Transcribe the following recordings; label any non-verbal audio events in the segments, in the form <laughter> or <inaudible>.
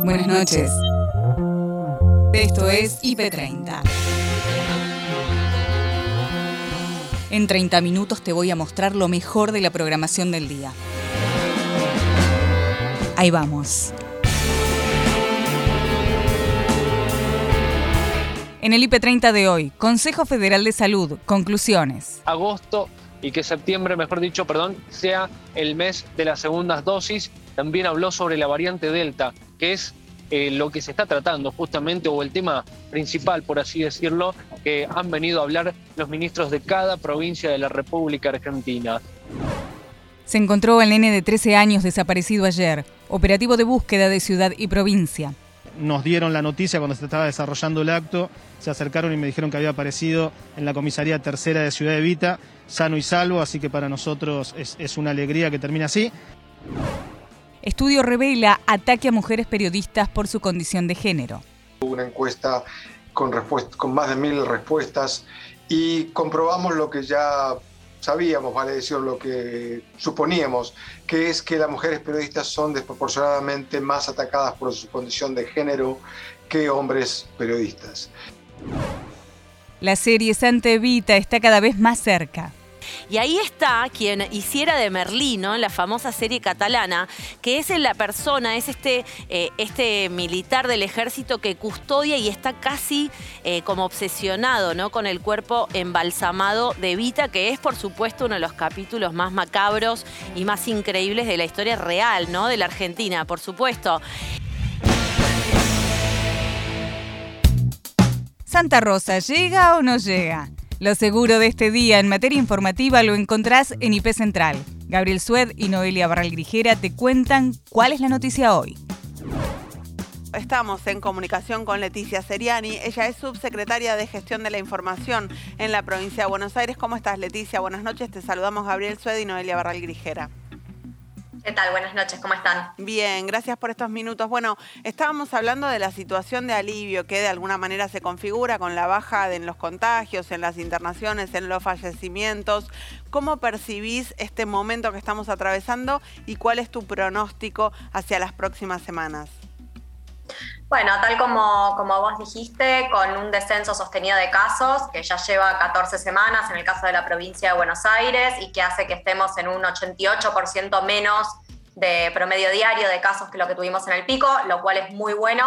Buenas noches. Esto es IP30. En 30 minutos te voy a mostrar lo mejor de la programación del día. Ahí vamos. En el IP30 de hoy, Consejo Federal de Salud, conclusiones. Agosto y que septiembre, mejor dicho, perdón, sea el mes de las segundas dosis. También habló sobre la variante Delta, que es eh, lo que se está tratando justamente, o el tema principal, por así decirlo, que han venido a hablar los ministros de cada provincia de la República Argentina. Se encontró al nene de 13 años desaparecido ayer, operativo de búsqueda de ciudad y provincia. Nos dieron la noticia cuando se estaba desarrollando el acto, se acercaron y me dijeron que había aparecido en la comisaría tercera de Ciudad Evita, sano y salvo, así que para nosotros es, una alegría que termine así. Estudio revela ataque a mujeres periodistas por su condición de género. Una encuesta con, con más de mil respuestas y comprobamos lo que ya sabíamos, vale decir, lo que suponíamos, que es que las mujeres periodistas son desproporcionadamente más atacadas por su condición de género que hombres periodistas. La serie Santa Evita está cada vez más cerca. Y ahí está quien hiciera de Merlino en la famosa serie catalana, que es la persona, es este, eh, este militar del ejército que custodia y está casi eh, como obsesionado ¿no? con el cuerpo embalsamado de Vita, que es por supuesto uno de los capítulos más macabros y más increíbles de la historia real, ¿no? De la Argentina, por supuesto. Santa Rosa, ¿llega o no llega? Lo seguro de este día en materia informativa lo encontrás en IP Central. Gabriel Sued y Noelia Barral Grijera te cuentan cuál es la noticia hoy. Estamos en comunicación con Leticia Seriani. Ella es subsecretaria de Gestión de la Información en la provincia de Buenos Aires. ¿Cómo estás, Leticia? Buenas noches. Te saludamos Gabriel Sued y Noelia Barral Grijera. ¿Qué tal? Buenas noches, ¿cómo están? Bien, gracias por estos minutos. Bueno, estábamos hablando de la situación de alivio que de alguna manera se configura con la baja en los contagios, en las internaciones, en los fallecimientos. ¿Cómo percibís este momento que estamos atravesando y cuál es tu pronóstico hacia las próximas semanas? Bueno, tal como, como vos dijiste, con un descenso sostenido de casos, que ya lleva 14 semanas en el caso de la provincia de Buenos Aires y que hace que estemos en un 88% menos de promedio diario de casos que lo que tuvimos en el pico, lo cual es muy bueno.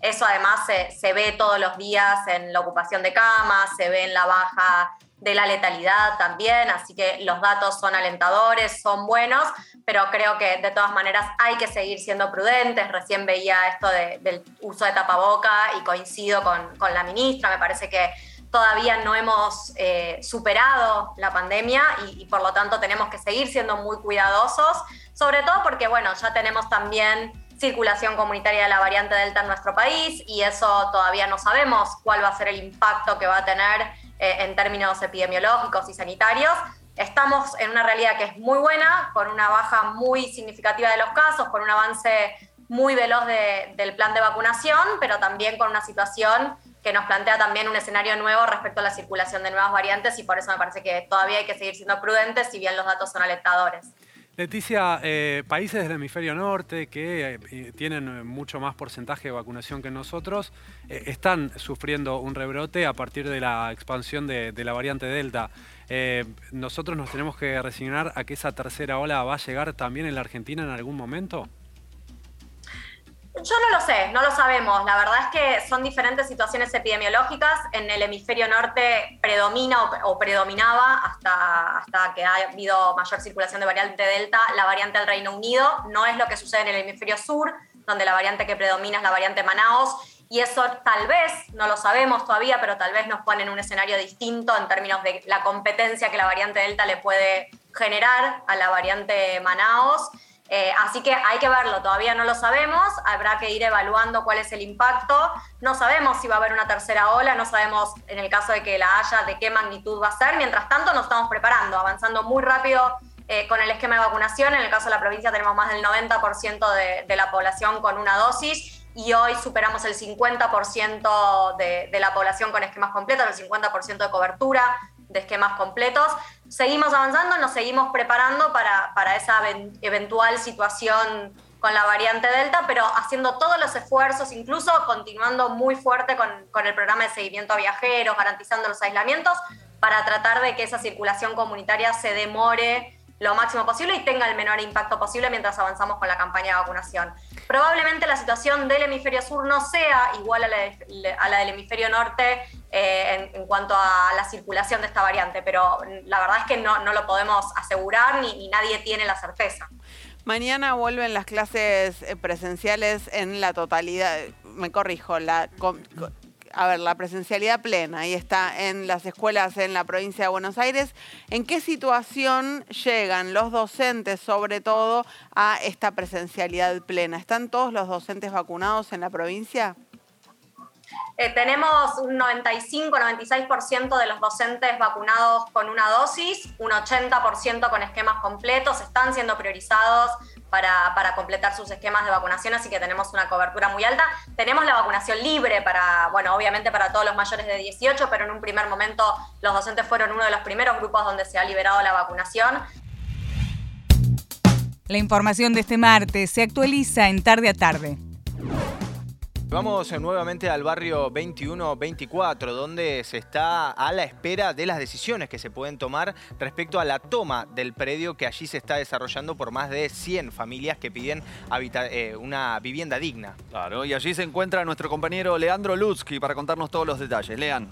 Eso además se, se ve todos los días en la ocupación de camas, se ve en la baja de la letalidad también, así que los datos son alentadores, son buenos, pero creo que de todas maneras hay que seguir siendo prudentes. Recién veía esto del uso de tapaboca y coincido con, con, la ministra, me parece que todavía no hemos eh, superado la pandemia y, y, por lo tanto tenemos que seguir siendo muy cuidadosos, sobre todo porque, bueno, ya tenemos también circulación comunitaria de la variante Delta en nuestro país y eso todavía no sabemos cuál va a ser el impacto que va a tener eh, en términos epidemiológicos y sanitarios. Estamos en una realidad que es muy buena, con una baja muy significativa de los casos, con un avance muy veloz del plan de vacunación, pero también con una situación que nos plantea también un escenario nuevo respecto a la circulación de nuevas variantes y por eso me parece que todavía hay que seguir siendo prudentes, si bien los datos son alentadores. Leticia, eh, países del hemisferio norte que eh, tienen mucho más porcentaje de vacunación que nosotros eh, están sufriendo un rebrote a partir de la expansión de la variante Delta. ¿Nosotros nos tenemos que resignar a que esa tercera ola va a llegar también en la Argentina en algún momento? Yo no lo sé, no lo sabemos. La verdad es que son diferentes situaciones epidemiológicas. En el hemisferio norte predomina o, predominaba hasta, hasta que ha habido mayor circulación de variante Delta la variante del Reino Unido. No es lo que sucede en el hemisferio sur, donde la variante que predomina es la variante Manaus. Y eso tal vez, no lo sabemos todavía, pero tal vez nos pone en un escenario distinto en términos de la competencia que la variante Delta le puede generar a la variante Manaus. Eh, así que hay que verlo, todavía no lo sabemos, habrá que ir evaluando cuál es el impacto. No sabemos si va a haber una tercera ola, no sabemos en el caso de que la haya de qué magnitud va a ser. Mientras tanto, nos estamos preparando, avanzando muy rápido eh, con el esquema de vacunación. En el caso de la provincia tenemos más del 90% de, de, la población con una dosis y hoy superamos el 50% de, de la población con esquemas completos, el 50% de cobertura de esquemas completos. Seguimos avanzando, nos seguimos preparando para, esa eventual situación con la variante Delta, pero haciendo todos los esfuerzos, incluso continuando muy fuerte con, con el programa de seguimiento a viajeros, garantizando los aislamientos, para tratar de que esa circulación comunitaria se demore lo máximo posible y tenga el menor impacto posible mientras avanzamos con la campaña de vacunación. Probablemente la situación del hemisferio sur no sea igual a la, a la del hemisferio norte eh, en, en, cuanto a la circulación de esta variante, pero la verdad es que no, no lo podemos asegurar ni, ni nadie tiene la certeza. Mañana vuelven las clases eh, presenciales en la totalidad, me corrijo, la a ver, la presencialidad plena, ahí está en las escuelas en la provincia de Buenos Aires. ¿En qué situación llegan los docentes, sobre todo, a esta presencialidad plena? ¿Están todos los docentes vacunados en la provincia? Eh, tenemos un 95-96% de los docentes vacunados con una dosis, un 80% con esquemas completos, están siendo priorizados para, completar sus esquemas de vacunación, así que tenemos una cobertura muy alta. Tenemos la vacunación libre para, bueno, obviamente para todos los mayores de 18, pero en un primer momento los docentes fueron uno de los primeros grupos donde se ha liberado la vacunación. La información de este martes se actualiza en tarde a tarde. Vamos nuevamente al barrio 21-24, donde se está a la espera de las decisiones que se pueden tomar respecto a la toma del predio que allí se está desarrollando por más de 100 familias que piden eh, una vivienda digna. Claro, y allí se encuentra nuestro compañero Leandro Lutzki para contarnos todos los detalles. Lean.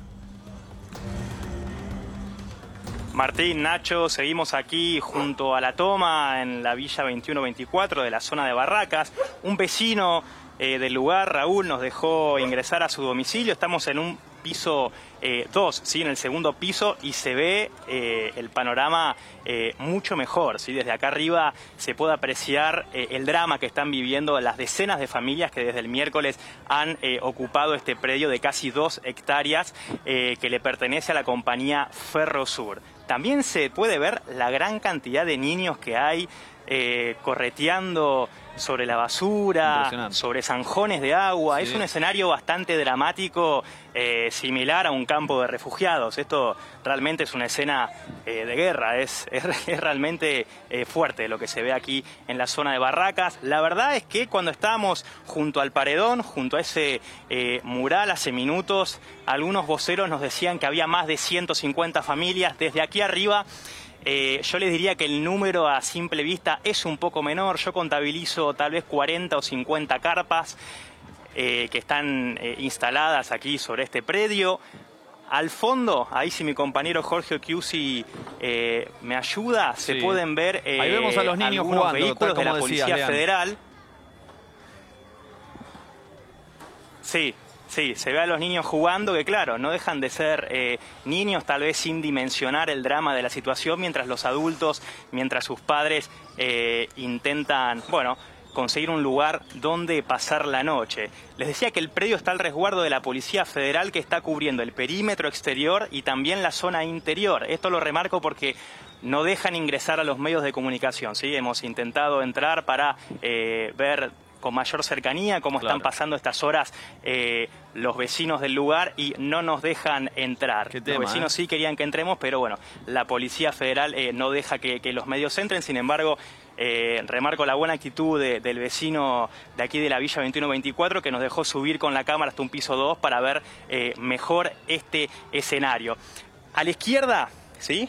Martín, Nacho, seguimos aquí junto a la toma en la Villa 21-24 de la zona de Barracas. Un vecino eh, del lugar, Raúl nos dejó ingresar a su domicilio. Estamos en un piso 2, eh, ¿sí? en el segundo piso, y se ve eh, el panorama mucho mejor. ¿sí? Desde acá arriba se puede apreciar el drama que están viviendo las decenas de familias que desde el miércoles han ocupado este predio de casi dos hectáreas que le pertenece a la compañía Ferrosur. También se puede ver la gran cantidad de niños que hay eh, correteando sobre la basura, sobre zanjones de agua. Sí. Es un escenario bastante dramático, eh, similar a un campo de refugiados. Esto realmente es una escena eh, de guerra, es, <laughs> es, es realmente eh, fuerte lo que se ve aquí en la zona de Barracas. La verdad es que cuando estábamos junto al paredón, junto a ese mural hace minutos, algunos voceros nos decían que había más de 150 familias. Desde aquí arriba eh, yo les diría que el número a simple vista es un poco menor. Yo contabilizo tal vez 40 o 50 carpas eh, que están eh, instaladas aquí sobre este predio. Al fondo, ahí si mi compañero Jorge Chiusi eh, me ayuda, se pueden ver Ahí vemos a los niños algunos jugando, vehículos tal de la como Policía. Federal. Sí, sí, se ve a los niños jugando que claro, no dejan de ser eh, niños tal vez sin dimensionar el drama de la situación, mientras los adultos, mientras sus padres eh, intentan, bueno, conseguir un lugar donde pasar la noche. Les decía que el predio está al resguardo de la Policía Federal que está cubriendo el perímetro exterior y también la zona interior. Esto lo remarco porque no dejan ingresar a los medios de comunicación. ¿sí? Hemos intentado entrar para eh, ver con mayor cercanía cómo están pasando estas horas eh, los vecinos del lugar y no nos dejan entrar. tema, los vecinos ¿eh? sí querían que entremos, pero bueno, la Policía Federal eh, no deja que, que los medios entren. Sin embargo, eh, remarco la buena actitud de- del vecino de aquí de la Villa 2124 que nos dejó subir con la cámara hasta un piso 2 para ver eh, mejor este escenario. A la izquierda, ¿sí?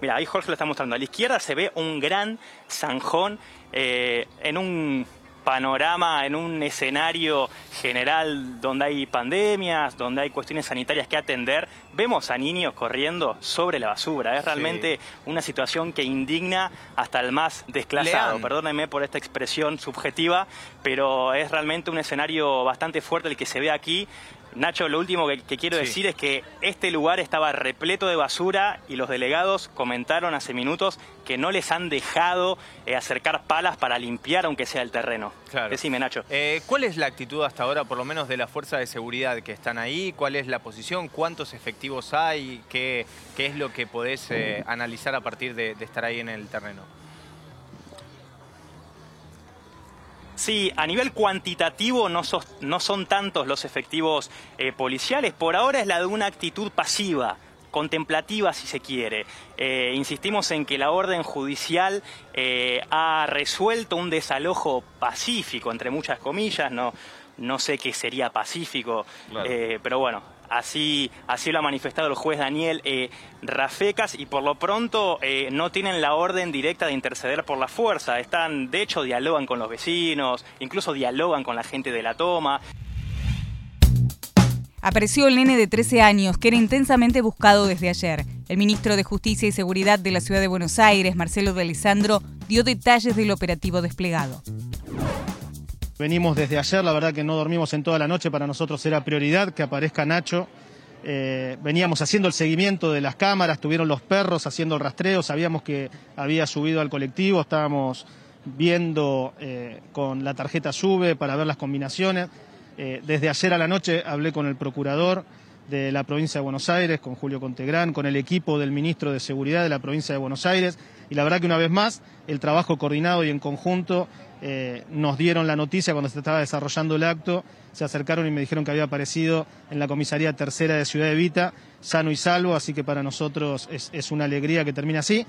Mira, ahí Jorge lo está mostrando. A la izquierda se ve un gran zanjón eh, en un panorama, en un escenario general donde hay pandemias, donde hay cuestiones sanitarias que atender. Vemos a niños corriendo sobre la basura. Es realmente una situación que indigna hasta el más desclasado. Lean. Perdónenme por esta expresión subjetiva, pero es realmente un escenario bastante fuerte el que se ve aquí. Nacho, lo último que, que quiero Sí. decir es que este lugar estaba repleto de basura y los delegados comentaron hace minutos que no les han dejado eh, acercar palas para limpiar aunque sea el terreno. Claro. Decime, Nacho. Eh, ¿Cuál es la actitud hasta ahora, por lo menos de la fuerza de seguridad que están ahí? ¿Cuál es la posición? ¿Cuántos efectivos hay? ¿Qué, qué es lo que podés eh, analizar a partir de, de estar ahí en el terreno? Sí, a nivel cuantitativo no, sos- no son tantos los efectivos eh, policiales. Por ahora es la de una actitud pasiva, contemplativa si se quiere. Eh, insistimos en que la orden judicial eh, ha resuelto un desalojo pacífico, entre muchas comillas, no, no sé qué sería pacífico, pero bueno, Así, así lo ha manifestado el juez Daniel Rafecas y por lo pronto no tienen la orden directa de interceder por la fuerza. Están, de hecho, dialogan con los vecinos, incluso dialogan con la gente de la toma apareció el nene de 13 años que era intensamente buscado desde ayer. El ministro de Justicia y Seguridad de la Ciudad de Buenos Aires, Marcelo de Alessandro, dio detalles del operativo desplegado. Venimos desde ayer, la verdad que no dormimos en toda la noche, para nosotros era prioridad que aparezca Nacho. Eh, veníamos haciendo el seguimiento de las cámaras, tuvieron los perros haciendo el rastreo, sabíamos que había subido al colectivo, estábamos viendo eh, con la tarjeta SUBE para ver las combinaciones. Eh, desde ayer a la noche hablé con el procurador de la provincia de Buenos Aires, con Julio Contegrán, con el equipo del ministro de Seguridad de la provincia de Buenos Aires, y la verdad que una vez más el trabajo coordinado y en conjunto eh, nos dieron la noticia cuando se estaba desarrollando el acto, se acercaron y me dijeron que había aparecido en la comisaría tercera de Ciudad de Vita, sano y salvo, así que para nosotros es, es una alegría que termine así.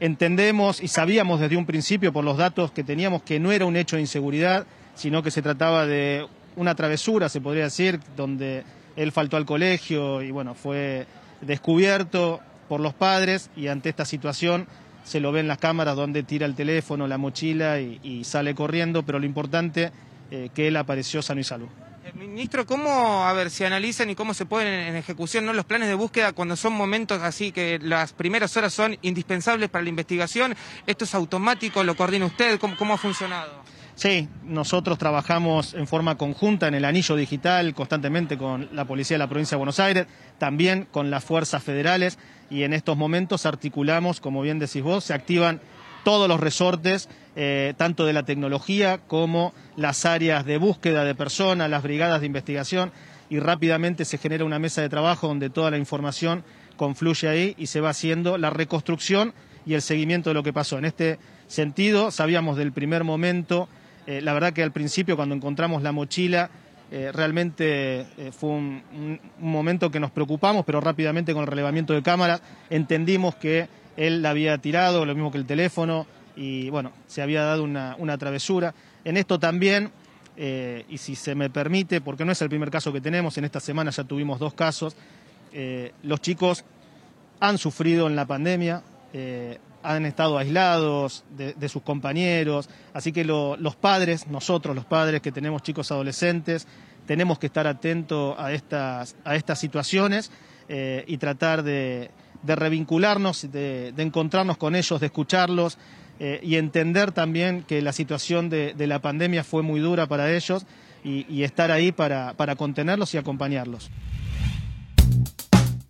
Entendemos y sabíamos desde un principio por los datos que teníamos que no era un hecho de inseguridad, sino que se trataba de una travesura, se podría decir, donde él faltó al colegio y bueno, fue descubierto por los padres y ante esta situación se lo ve en las cámaras donde tira el teléfono, la mochila y, sale corriendo, pero lo importante eh, que él apareció sano y salvo. Eh, ministro, ¿cómo, a ver, si analizan y cómo se ponen en ejecución ¿no? los planes de búsqueda cuando son momentos así que las primeras horas son indispensables para la investigación? ¿Esto es automático? ¿Lo coordina usted? cómo ha funcionado? Sí, nosotros trabajamos en forma conjunta en el anillo digital constantemente con la Policía de la Provincia de Buenos Aires, también con las fuerzas federales y en estos momentos articulamos, como bien decís vos, se activan todos los resortes, eh, tanto de la tecnología como las áreas de búsqueda de personas, las brigadas de investigación y rápidamente se genera una mesa de trabajo donde toda la información confluye ahí y se va haciendo la reconstrucción y el seguimiento de lo que pasó. En este sentido, sabíamos del primer momento eh, la verdad que al principio cuando encontramos la mochila eh, realmente eh, fue un, momento que nos preocupamos, pero rápidamente con el relevamiento de cámara entendimos que él la había tirado, lo mismo que el teléfono, y bueno, se había dado una, travesura. En esto también, y si se me permite, porque no es el primer caso que tenemos, en esta semana ya tuvimos dos casos, los chicos han sufrido en la pandemia, han estado aislados de, sus compañeros, así que los padres, nosotros los padres que tenemos chicos adolescentes, tenemos que estar atentos a estas, a estas situaciones eh, y tratar de, revincularnos, de, encontrarnos con ellos, de escucharlos eh, y entender también que la situación de, la pandemia fue muy dura para ellos y, estar ahí para contenerlos y acompañarlos.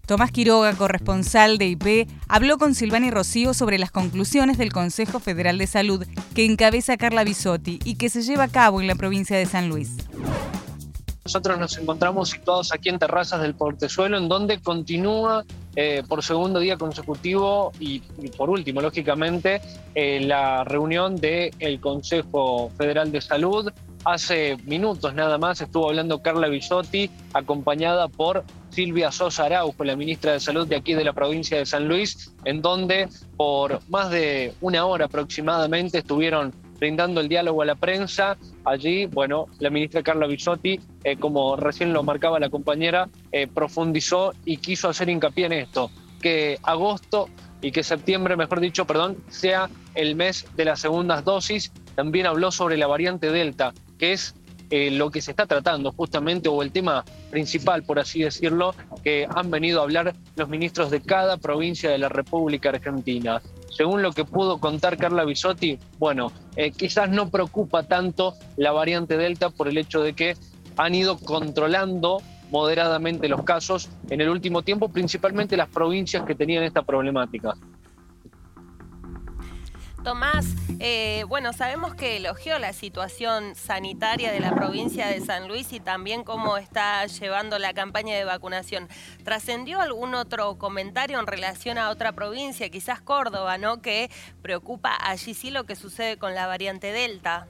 Tomás Quiroga, corresponsal de IP, habló con Silvani Rocío sobre las conclusiones del Consejo Federal de Salud que encabeza Carla Bisotti y que se lleva a cabo en la provincia de San Luis. Nosotros nos encontramos situados aquí en Terrazas del Portezuelo, en donde continúa eh, por segundo día consecutivo y, por último, lógicamente, eh, la reunión del Consejo Federal de Salud. Hace minutos nada más estuvo hablando Carla Bisotti, acompañada por Silvia Sosa Araujo, la ministra de Salud de aquí de la provincia de San Luis, en donde por más de una hora aproximadamente estuvieron brindando el diálogo a la prensa. Allí, bueno, la ministra Carla Bisotti, eh, como recién lo marcaba la compañera, eh, profundizó y quiso hacer hincapié en esto, que agosto y que septiembre, mejor dicho, perdón, sea el mes de las segundas dosis. También habló sobre la variante Delta, que es eh, lo que se está tratando justamente, o el tema principal, por así decirlo, que han venido a hablar los ministros de cada provincia de la República Argentina. Según lo que pudo contar Carla Bisotti, bueno, eh, quizás no preocupa tanto la variante Delta por el hecho de que han ido controlando moderadamente los casos en el último tiempo, principalmente las provincias que tenían esta problemática. Tomás, eh, bueno, sabemos que elogió la situación sanitaria de la provincia de San Luis y también cómo está llevando la campaña de vacunación. ¿Trascendió algún otro comentario en relación a otra provincia, quizás Córdoba, ¿no? Que preocupa allí sí lo que sucede con la variante Delta.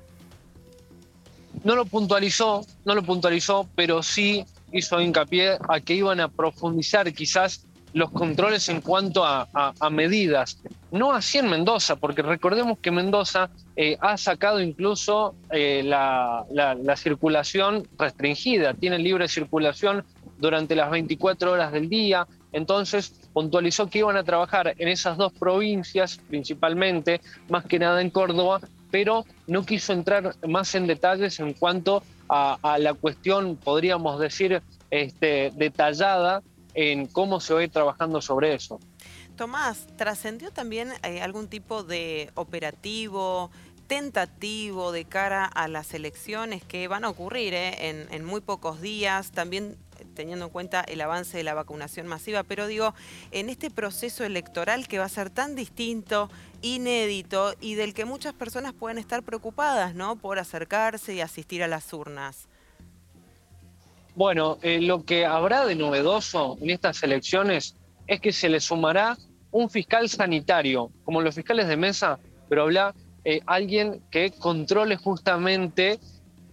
No lo puntualizó, no lo puntualizó, pero sí hizo hincapié a que iban a profundizar quizás los controles en cuanto a, medidas. No así en Mendoza, porque recordemos que Mendoza eh, ha sacado incluso eh, la, circulación restringida, tiene libre circulación durante las 24 horas del día. Entonces puntualizó que iban a trabajar en esas dos provincias principalmente, más que nada en Córdoba, pero no quiso entrar más en detalles en cuanto a, la cuestión, podríamos decir, este, detallada en cómo se va trabajando sobre eso. Tomás, ¿trascendió también eh, algún tipo de operativo, tentativo de cara a las elecciones que van a ocurrir eh, en, muy pocos días? También teniendo en cuenta el avance de la vacunación masiva, pero digo, en este proceso electoral que va a ser tan distinto, inédito y del que muchas personas pueden estar preocupadas, ¿no? Por acercarse y asistir a las urnas. Bueno, eh, lo que habrá de novedoso en estas elecciones es que se le sumará un fiscal sanitario, como los fiscales de mesa, pero habla eh, alguien que controle justamente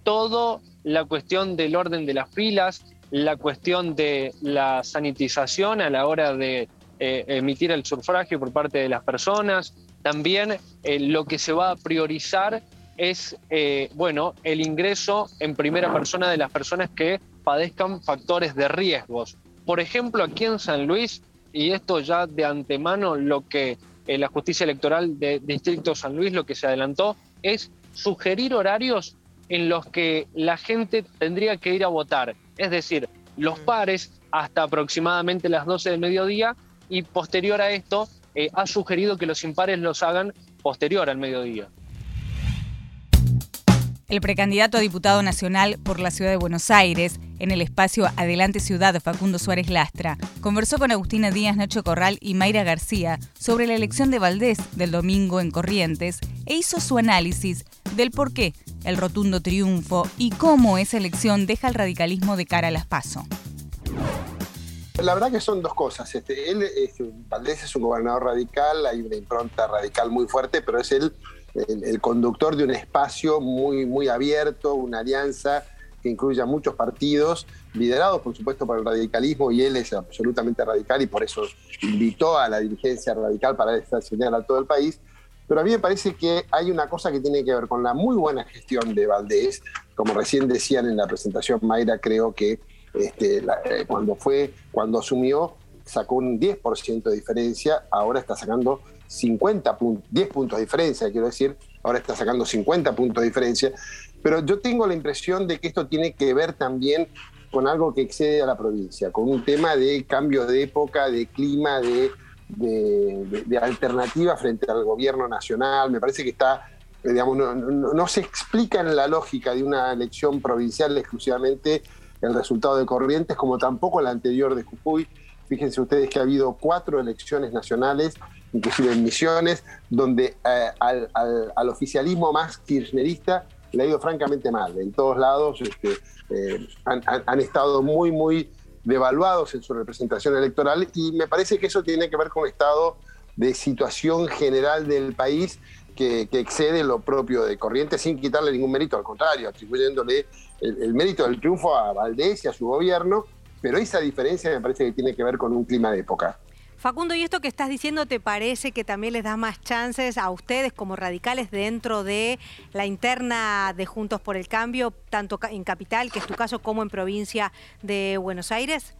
toda la cuestión del orden de las filas, la cuestión de la sanitización a la hora de eh, emitir el sufragio por parte de las personas. También lo que se va a priorizar es, bueno, el ingreso en primera persona de las personas que padezcan factores de riesgos. Por ejemplo, aquí en San Luis, y esto ya de antemano lo que eh, la justicia electoral de Distrito San Luis lo que se adelantó es sugerir horarios en los que la gente tendría que ir a votar. Es decir, los mm. pares hasta aproximadamente las 12 del mediodía y posterior a esto eh, ha sugerido que los impares los hagan posterior al mediodía. El precandidato a diputado nacional por la ciudad de Buenos Aires, en el espacio Adelante Ciudad Facundo Suárez Lastra, conversó con Agustina Díaz, Nacho Corral y Mayra García sobre la elección de Valdés del domingo en Corrientes e hizo su análisis del por qué el rotundo triunfo y cómo esa elección deja al radicalismo de cara a las PASO. La verdad que son dos cosas. Este, él, Valdés es un gobernador radical, hay una impronta radical muy fuerte, pero es él el, conductor de un espacio muy, muy abierto, una alianza que incluye a muchos partidos, liderados por supuesto por el radicalismo, y él es absolutamente radical y por eso invitó a la dirigencia radical para esta señal a todo el país. Pero a mí me parece que hay una cosa que tiene que ver con la muy buena gestión de Valdés. Como recién decían en la presentación, Mayra, creo que este, eh, cuando fue, cuando asumió, sacó un 10% de diferencia, ahora está sacando 50 puntos, 10 puntos de diferencia, quiero decir, ahora está sacando 50 puntos de diferencia, pero yo tengo la impresión de que esto tiene que ver también con algo que excede a la provincia, con un tema de cambio de época, de clima, de, de, alternativa frente al gobierno nacional. Me parece que está, digamos, no, se explica en la lógica de una elección provincial exclusivamente el resultado de Corrientes, como tampoco la anterior de Jujuy. Fíjense ustedes que ha habido cuatro elecciones nacionales inclusive en Misiones, donde eh, al, oficialismo más kirchnerista le ha ido francamente mal. En todos lados este, eh, han, estado muy, muy devaluados en su representación electoral y me parece que eso tiene que ver con un estado de situación general del país que, excede lo propio de Corrientes sin quitarle ningún mérito, al contrario, atribuyéndole el mérito del triunfo a Valdés y a su gobierno, pero esa diferencia me parece que tiene que ver con un clima de época. Facundo, ¿y esto que estás diciendo te parece que también les da más chances a ustedes como radicales dentro de la interna de Juntos por el Cambio, tanto en capital, que es tu caso, como en provincia de Buenos Aires?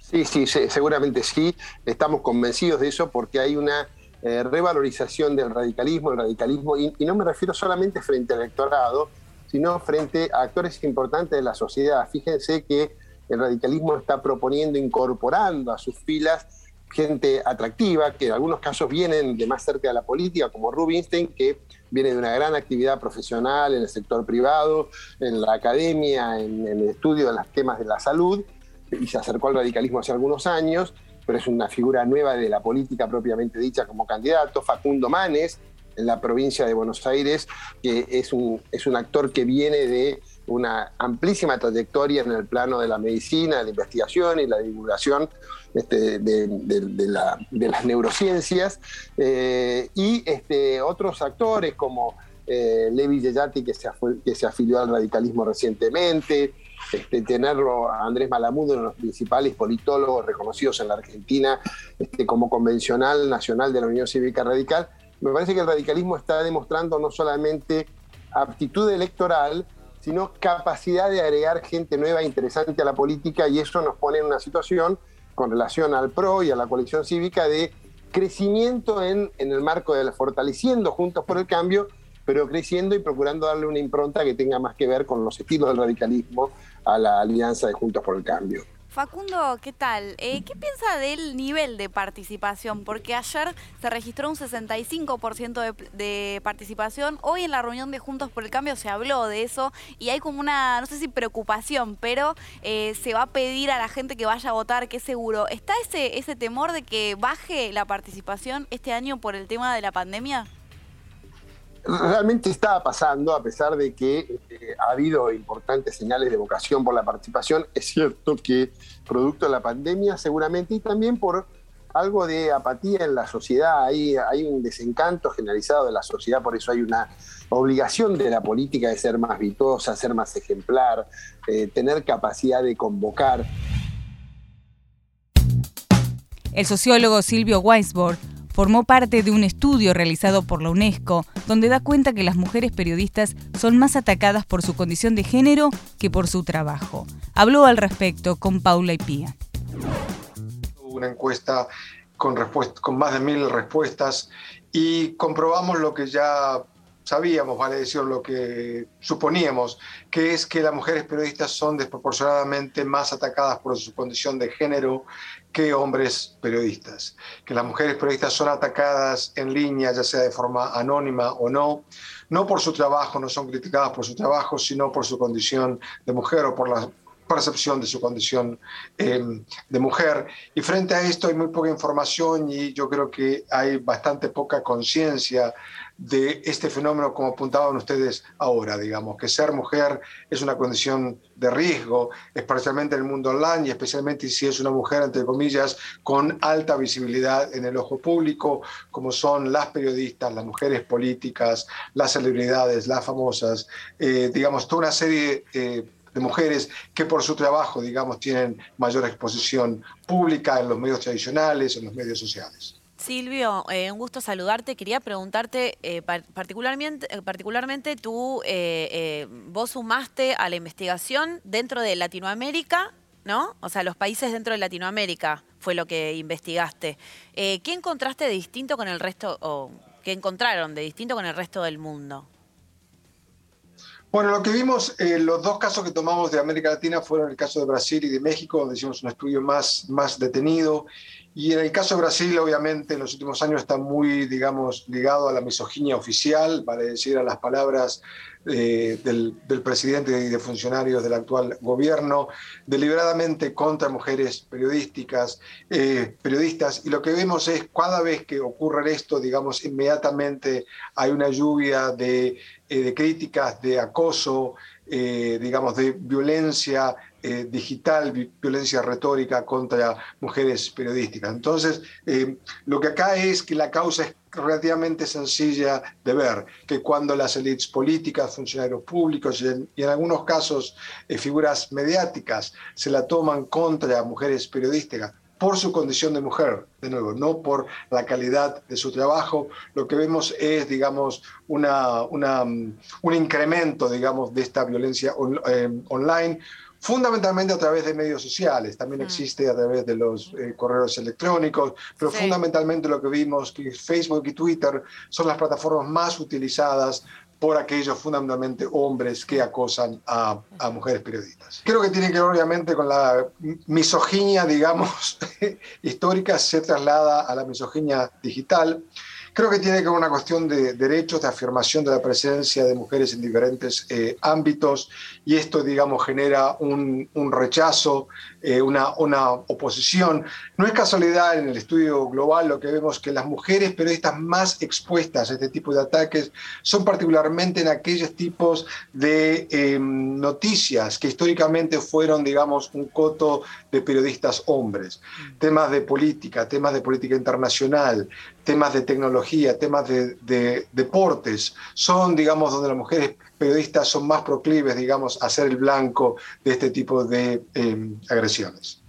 Sí, sí, seguramente sí. Estamos convencidos de eso porque hay una eh, revalorización del radicalismo, el radicalismo, y, y no me refiero solamente frente al electorado, sino frente a actores importantes de la sociedad. Fíjense que el radicalismo está proponiendo, incorporando a sus filas gente atractiva, que en algunos casos vienen de más cerca de la política, como Rubinstein, que viene de una gran actividad profesional en el sector privado, en la academia, en, el estudio de los temas de la salud, y se acercó al radicalismo hace algunos años, pero es una figura nueva de la política propiamente dicha como candidato. Facundo Manes, en la provincia de Buenos Aires, que es un, es un actor que viene de una amplísima trayectoria en el plano de la medicina, de la investigación y la divulgación este, de, las neurociencias, eh, y este, otros actores como eh, Levi Yeyati, que se, que se afilió al radicalismo recientemente, este, tenerlo a Andrés Malamudo, uno de los principales politólogos reconocidos en la Argentina este, como convencional nacional de la Unión Cívica Radical, me parece que el radicalismo está demostrando no solamente aptitud electoral, sino capacidad de agregar gente nueva e interesante a la política y eso nos pone en una situación con relación al PRO y a la coalición cívica de crecimiento en, en el marco de fortaleciendo Juntos por el Cambio, pero creciendo y procurando darle una impronta que tenga más que ver con los estilos del radicalismo a la alianza de Juntos por el Cambio. Facundo, ¿qué tal? Eh, ¿Qué piensa del nivel de participación? Porque ayer se registró un 65% de, participación. Hoy en la reunión de Juntos por el Cambio se habló de eso y hay como una, no sé si preocupación, pero eh, se va a pedir a la gente que vaya a votar, que es seguro. ¿Está ese, ese temor de que baje la participación este año por el tema de la pandemia? Realmente está pasando, a pesar de que eh, ha habido importantes señales de vocación por la participación. Es cierto que producto de la pandemia seguramente y también por algo de apatía en la sociedad, hay, hay un desencanto generalizado de la sociedad, por eso hay una obligación de la política de ser más virtuosa, ser más ejemplar, eh, tener capacidad de convocar. El sociólogo Silvio Weisborg formó parte de un estudio realizado por la UNESCO donde da cuenta que las mujeres periodistas son más atacadas por su condición de género que por su trabajo. Habló al respecto con Paula y Pía. Una encuesta con, con más de mil respuestas y comprobamos lo que ya sabíamos, vale decir, lo que suponíamos, que es que las mujeres periodistas son desproporcionadamente más atacadas por su condición de género que hombres periodistas, que las mujeres periodistas son atacadas en línea, ya sea de forma anónima o no, no por su trabajo, no son criticadas por su trabajo, sino por su condición de mujer o por la percepción de su condición em, de mujer. Y frente a esto hay muy poca información y yo creo que hay bastante poca conciencia de este fenómeno, como apuntaban ustedes ahora, digamos, que ser mujer es una condición de riesgo, especialmente en el mundo online y especialmente si es una mujer, entre comillas, con alta visibilidad en el ojo público, como son las periodistas, las mujeres políticas, las celebridades, las famosas, eh, digamos, toda una serie... Eh, de mujeres que por su trabajo, digamos, tienen mayor exposición pública en los medios tradicionales, en los medios sociales. Silvio, eh, un gusto saludarte. Quería preguntarte, eh, particularmente, eh, particularmente tú, vos sumaste a la investigación dentro de Latinoamérica, ¿no? O sea, los países dentro de Latinoamérica fue lo que investigaste. ¿Qué encontraste de distinto con el resto, o qué encontraron de distinto con el resto del mundo? Bueno, lo que vimos, los dos casos que tomamos de América Latina fueron el caso de Brasil y de México, donde hicimos un estudio más, más detenido y en el caso de Brasil, obviamente, en los últimos años está muy, digamos, ligado a la misoginia oficial, vale decir, a las palabras eh, del, presidente y de funcionarios del actual gobierno, deliberadamente contra mujeres periodísticas, eh, periodistas. Y lo que vemos es, cada vez que ocurre esto, digamos, inmediatamente hay una lluvia de, eh, de críticas, de acoso, digamos, de violencia eh, digital, violencia retórica contra mujeres periodísticas. Entonces, eh, lo que acá es que la causa es relativamente sencilla de ver, que cuando las élites políticas, funcionarios públicos y en, algunos casos eh, figuras mediáticas se la toman contra mujeres periodísticas, por su condición de mujer, de nuevo, no por la calidad de su trabajo. Lo que vemos es, digamos, una, un incremento, digamos, de esta violencia online, fundamentalmente a través de medios sociales, también mm. existe a través de los eh, correos electrónicos, pero fundamentalmente lo que vimos que Facebook y Twitter son las plataformas más utilizadas por aquellos fundamentalmente hombres que acosan a, a, mujeres periodistas. Creo que tiene que ver obviamente con la misoginia, digamos, <laughs> histórica, se traslada a la misoginia digital. Creo que tiene que ver con una cuestión de derechos, de afirmación de la presencia de mujeres en diferentes eh, ámbitos y esto, digamos, genera un, rechazo, eh, una, una, oposición. No es casualidad en el estudio global lo que vemos que las mujeres periodistas más expuestas a este tipo de ataques son particularmente en aquellos tipos de em, noticias que históricamente fueron, digamos, un coto de periodistas hombres. Temas de política, temas de política internacional, temas de tecnología, temas de, deportes, son, digamos, donde las mujeres periodistas son más proclives, digamos, a ser el blanco de este tipo de eh, agresiones.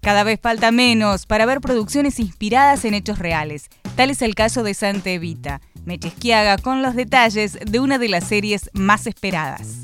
Cada vez falta menos para ver producciones inspiradas en hechos reales. Tal es el caso de Santa Evita. Mechesquiaga con los detalles de una de las series más esperadas.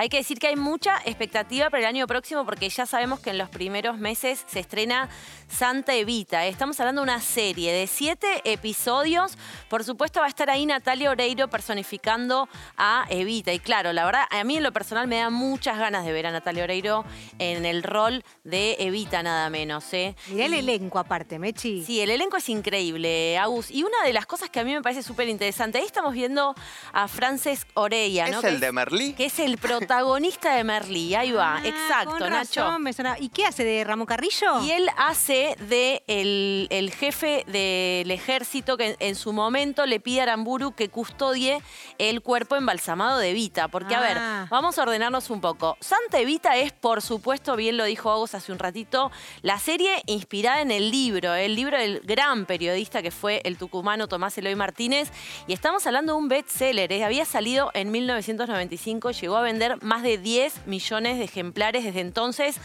Hay que decir que hay mucha expectativa para el año próximo porque ya sabemos que en los primeros meses se estrena Santa Evita. Estamos hablando de una serie de siete episodios. Por supuesto va a estar ahí Natalia Oreiro personificando a Evita. Y claro, la verdad, a mí en lo personal me da muchas ganas de ver a Natalia Oreiro en el rol de Evita nada menos. ¿eh? Mirá el elenco aparte, Mechi. Sí, el elenco es increíble, Agus. Y una de las cosas que a mí me parece súper interesante, ahí estamos viendo a Frances Oreya, ¿no? ¿Es el de Merlí? Que es el protagonista protagonista de Merlí, ahí va, Ah, exacto, con Nacho. razón, me sonaba. ¿Y qué hace de Ramón Carrillo? Y él hace de el, el jefe del ejército que en, en su momento le pide a Aramburu que custodie el cuerpo embalsamado de Evita. Porque, a ver, Ah. vamos a ordenarnos un poco. Santa Evita es, por supuesto, bien lo dijo Agos hace un ratito, la serie inspirada en el libro, el libro del gran periodista que fue el tucumano Tomás Eloy Martínez. Y estamos hablando de un bestseller. ¿eh? Había salido en 1995, llegó a vender más de 10 millones de ejemplares desde entonces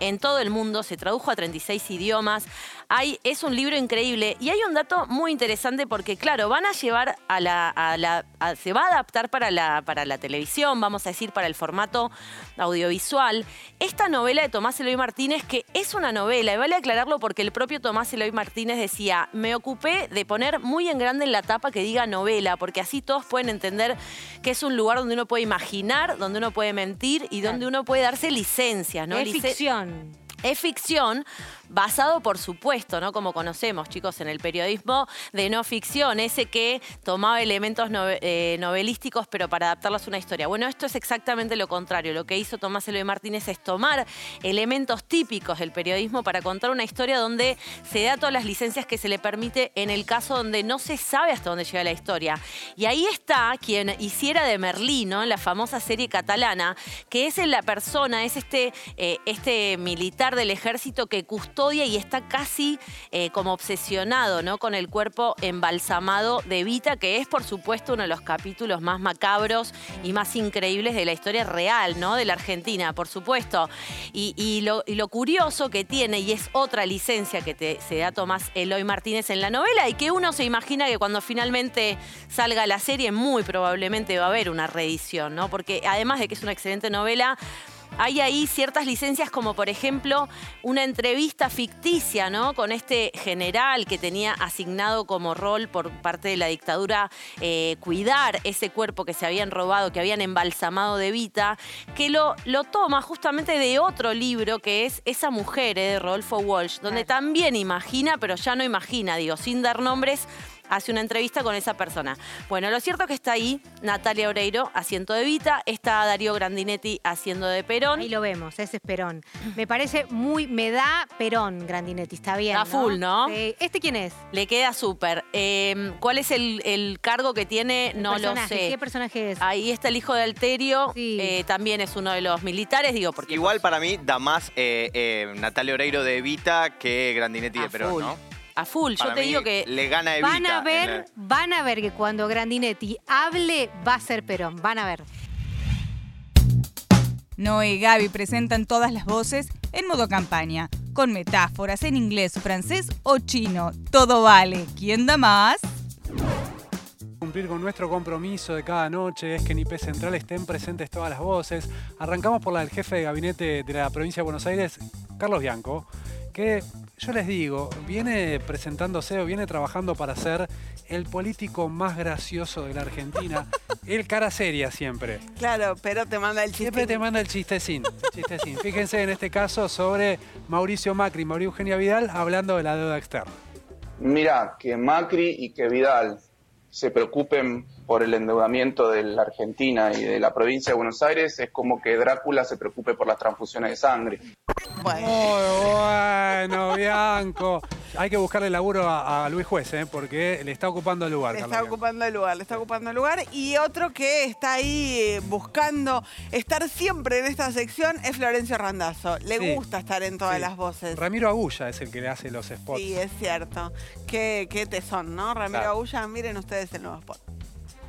en todo el mundo, se tradujo a 36 idiomas. Hay, es un libro increíble y hay un dato muy interesante porque, claro, van a llevar a la. se va a adaptar para la, para la televisión, vamos a decir, para el formato audiovisual. Esta novela de Tomás Eloy Martínez, que es una novela, y vale aclararlo porque el propio Tomás Eloy Martínez decía: me ocupé de poner muy en grande en la tapa que diga novela, porque así todos pueden entender que es un lugar donde uno puede imaginar, donde uno puede mentir y donde uno puede darse licencias, ¿no? Es ficción. Es ficción basado, por supuesto, ¿no? Como conocemos, chicos, en el periodismo de no ficción, ese que tomaba elementos eh, novelísticos, pero para adaptarlos a una historia. Bueno, esto es exactamente lo contrario. Lo que hizo Tomás Eloy Martínez es tomar elementos típicos del periodismo para contar una historia donde se da todas las licencias que se le permite en el caso donde no se sabe hasta dónde llega la historia. Y ahí está quien hiciera de Merlí, ¿no? En la famosa serie catalana, que es la persona, es este, eh, este militar del ejército que custodia y está casi eh, como obsesionado ¿no? con el cuerpo embalsamado de Vita, que es por supuesto uno de los capítulos más macabros y más increíbles de la historia real, ¿no? De la Argentina, por supuesto. Y, lo curioso que tiene, y es otra licencia que te- se da Tomás Eloy Martínez en la novela, y que uno se imagina que cuando finalmente salga la serie, muy probablemente va a haber una reedición, ¿no? Porque además de que es una excelente novela, hay ahí ciertas licencias como por ejemplo una entrevista ficticia, ¿no? Con este general que tenía asignado como rol por parte de la dictadura eh, cuidar ese cuerpo que se habían robado, que habían embalsamado de Vita, que lo, lo toma justamente de otro libro que es Esa mujer eh, de Rodolfo Walsh, donde también imagina, pero ya no imagina, digo, sin dar nombres, hace una entrevista con esa persona. Bueno, lo cierto es que está ahí Natalia Oreiro haciendo de Vita, está Darío Grandinetti haciendo de Perón. Ahí lo vemos, ese es Perón. Me parece muy, me da Perón, Grandinetti, está bien. Está full, ¿no? ¿Este quién es? Le queda súper. Eh, ¿Cuál es el, el cargo que tiene? No lo personaje, sé. ¿Qué personaje es? Ahí está el hijo de Alterio, eh, también es uno de los militares, digo, porque Igual para mí da más eh, eh, Natalia Oreiro de Evita que Grandinetti de Perón, full. ¿no? A full, Para yo te mí digo que Le gana Evita. Van a ver, la- van a ver que cuando Grandinetti hable va a ser Perón, van a ver. Noé y Gaby presentan todas las voces en modo campaña, con metáforas en inglés, francés o chino. Todo vale. ¿Quién da más? Cumplir con nuestro compromiso de cada noche es que en IP Central estén presentes todas las voces. Arrancamos por la del jefe de gabinete de la provincia de Buenos Aires, Carlos Bianco, que yo les digo, viene presentándose o viene trabajando para ser el político más gracioso de la Argentina. <laughs> El cara seria siempre. Claro, pero te manda el chiste. Siempre te manda el chistecín, chistecín. Fíjense en este caso sobre Mauricio Macri y María Eugenia Vidal hablando de la deuda externa. Mira, que Macri y que Vidal se preocupen por el endeudamiento de la Argentina y de la provincia de Buenos Aires es como que Drácula se preocupe por las transfusiones de sangre. Muy bueno, Bianco. Hay que buscarle laburo a, a Luis Juez, ¿eh? porque le está ocupando el lugar. Le está ocupando el lugar, le está ocupando el lugar. Y otro que está ahí eh, buscando estar siempre en esta sección es Florencio Randazzo. Le Sí. gusta estar en todas Sí. las voces. Ramiro Agulla es el que le hace los spots. Sí, es cierto. Qué, qué tesón, ¿no? Ramiro Claro. Agulla, miren ustedes el nuevo spot.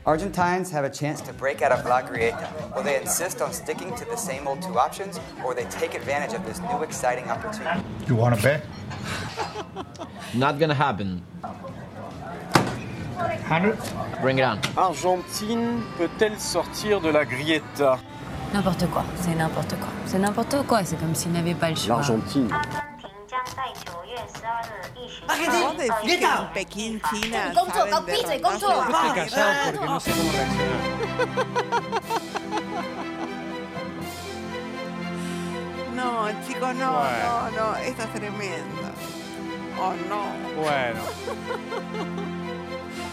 Argentines have a chance to break out of La Grieta. Will they insist on sticking to the same old two options, or will they take advantage of this new exciting opportunity? You want to bet? <laughs> Not gonna happen. 100? Bring it on. Argentine peut-elle sortir de la grieta? N'importe quoi, c'est n'importe quoi. C'est n'importe quoi, c'est comme s'il n'avait pas le choix. L'Argentine. ¿Vos decís que en Pekín, China, Con todo, saben con de pizza y con Randazzo? todo. Estoy callado porque no sé cómo reaccionar. <laughs> No, chicos, no, Bueno. no, no, esto es tremendo. Oh, no. Bueno. <laughs>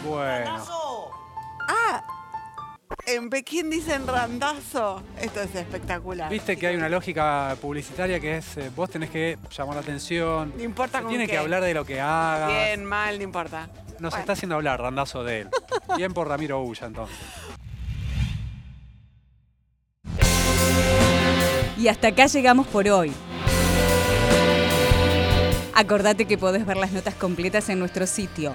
Bueno. En Pekín dicen randazo. Esto es espectacular. Viste que hay una lógica publicitaria que es eh, vos tenés que llamar la atención. No importa con Tiene qué. que hablar de lo que hagas. Bien, mal, no importa. Nos Bueno. está haciendo hablar, randazo de él. Bien por Ramiro Ulla, entonces. Y hasta acá llegamos por hoy. Acordate que podés ver las notas completas en nuestro sitio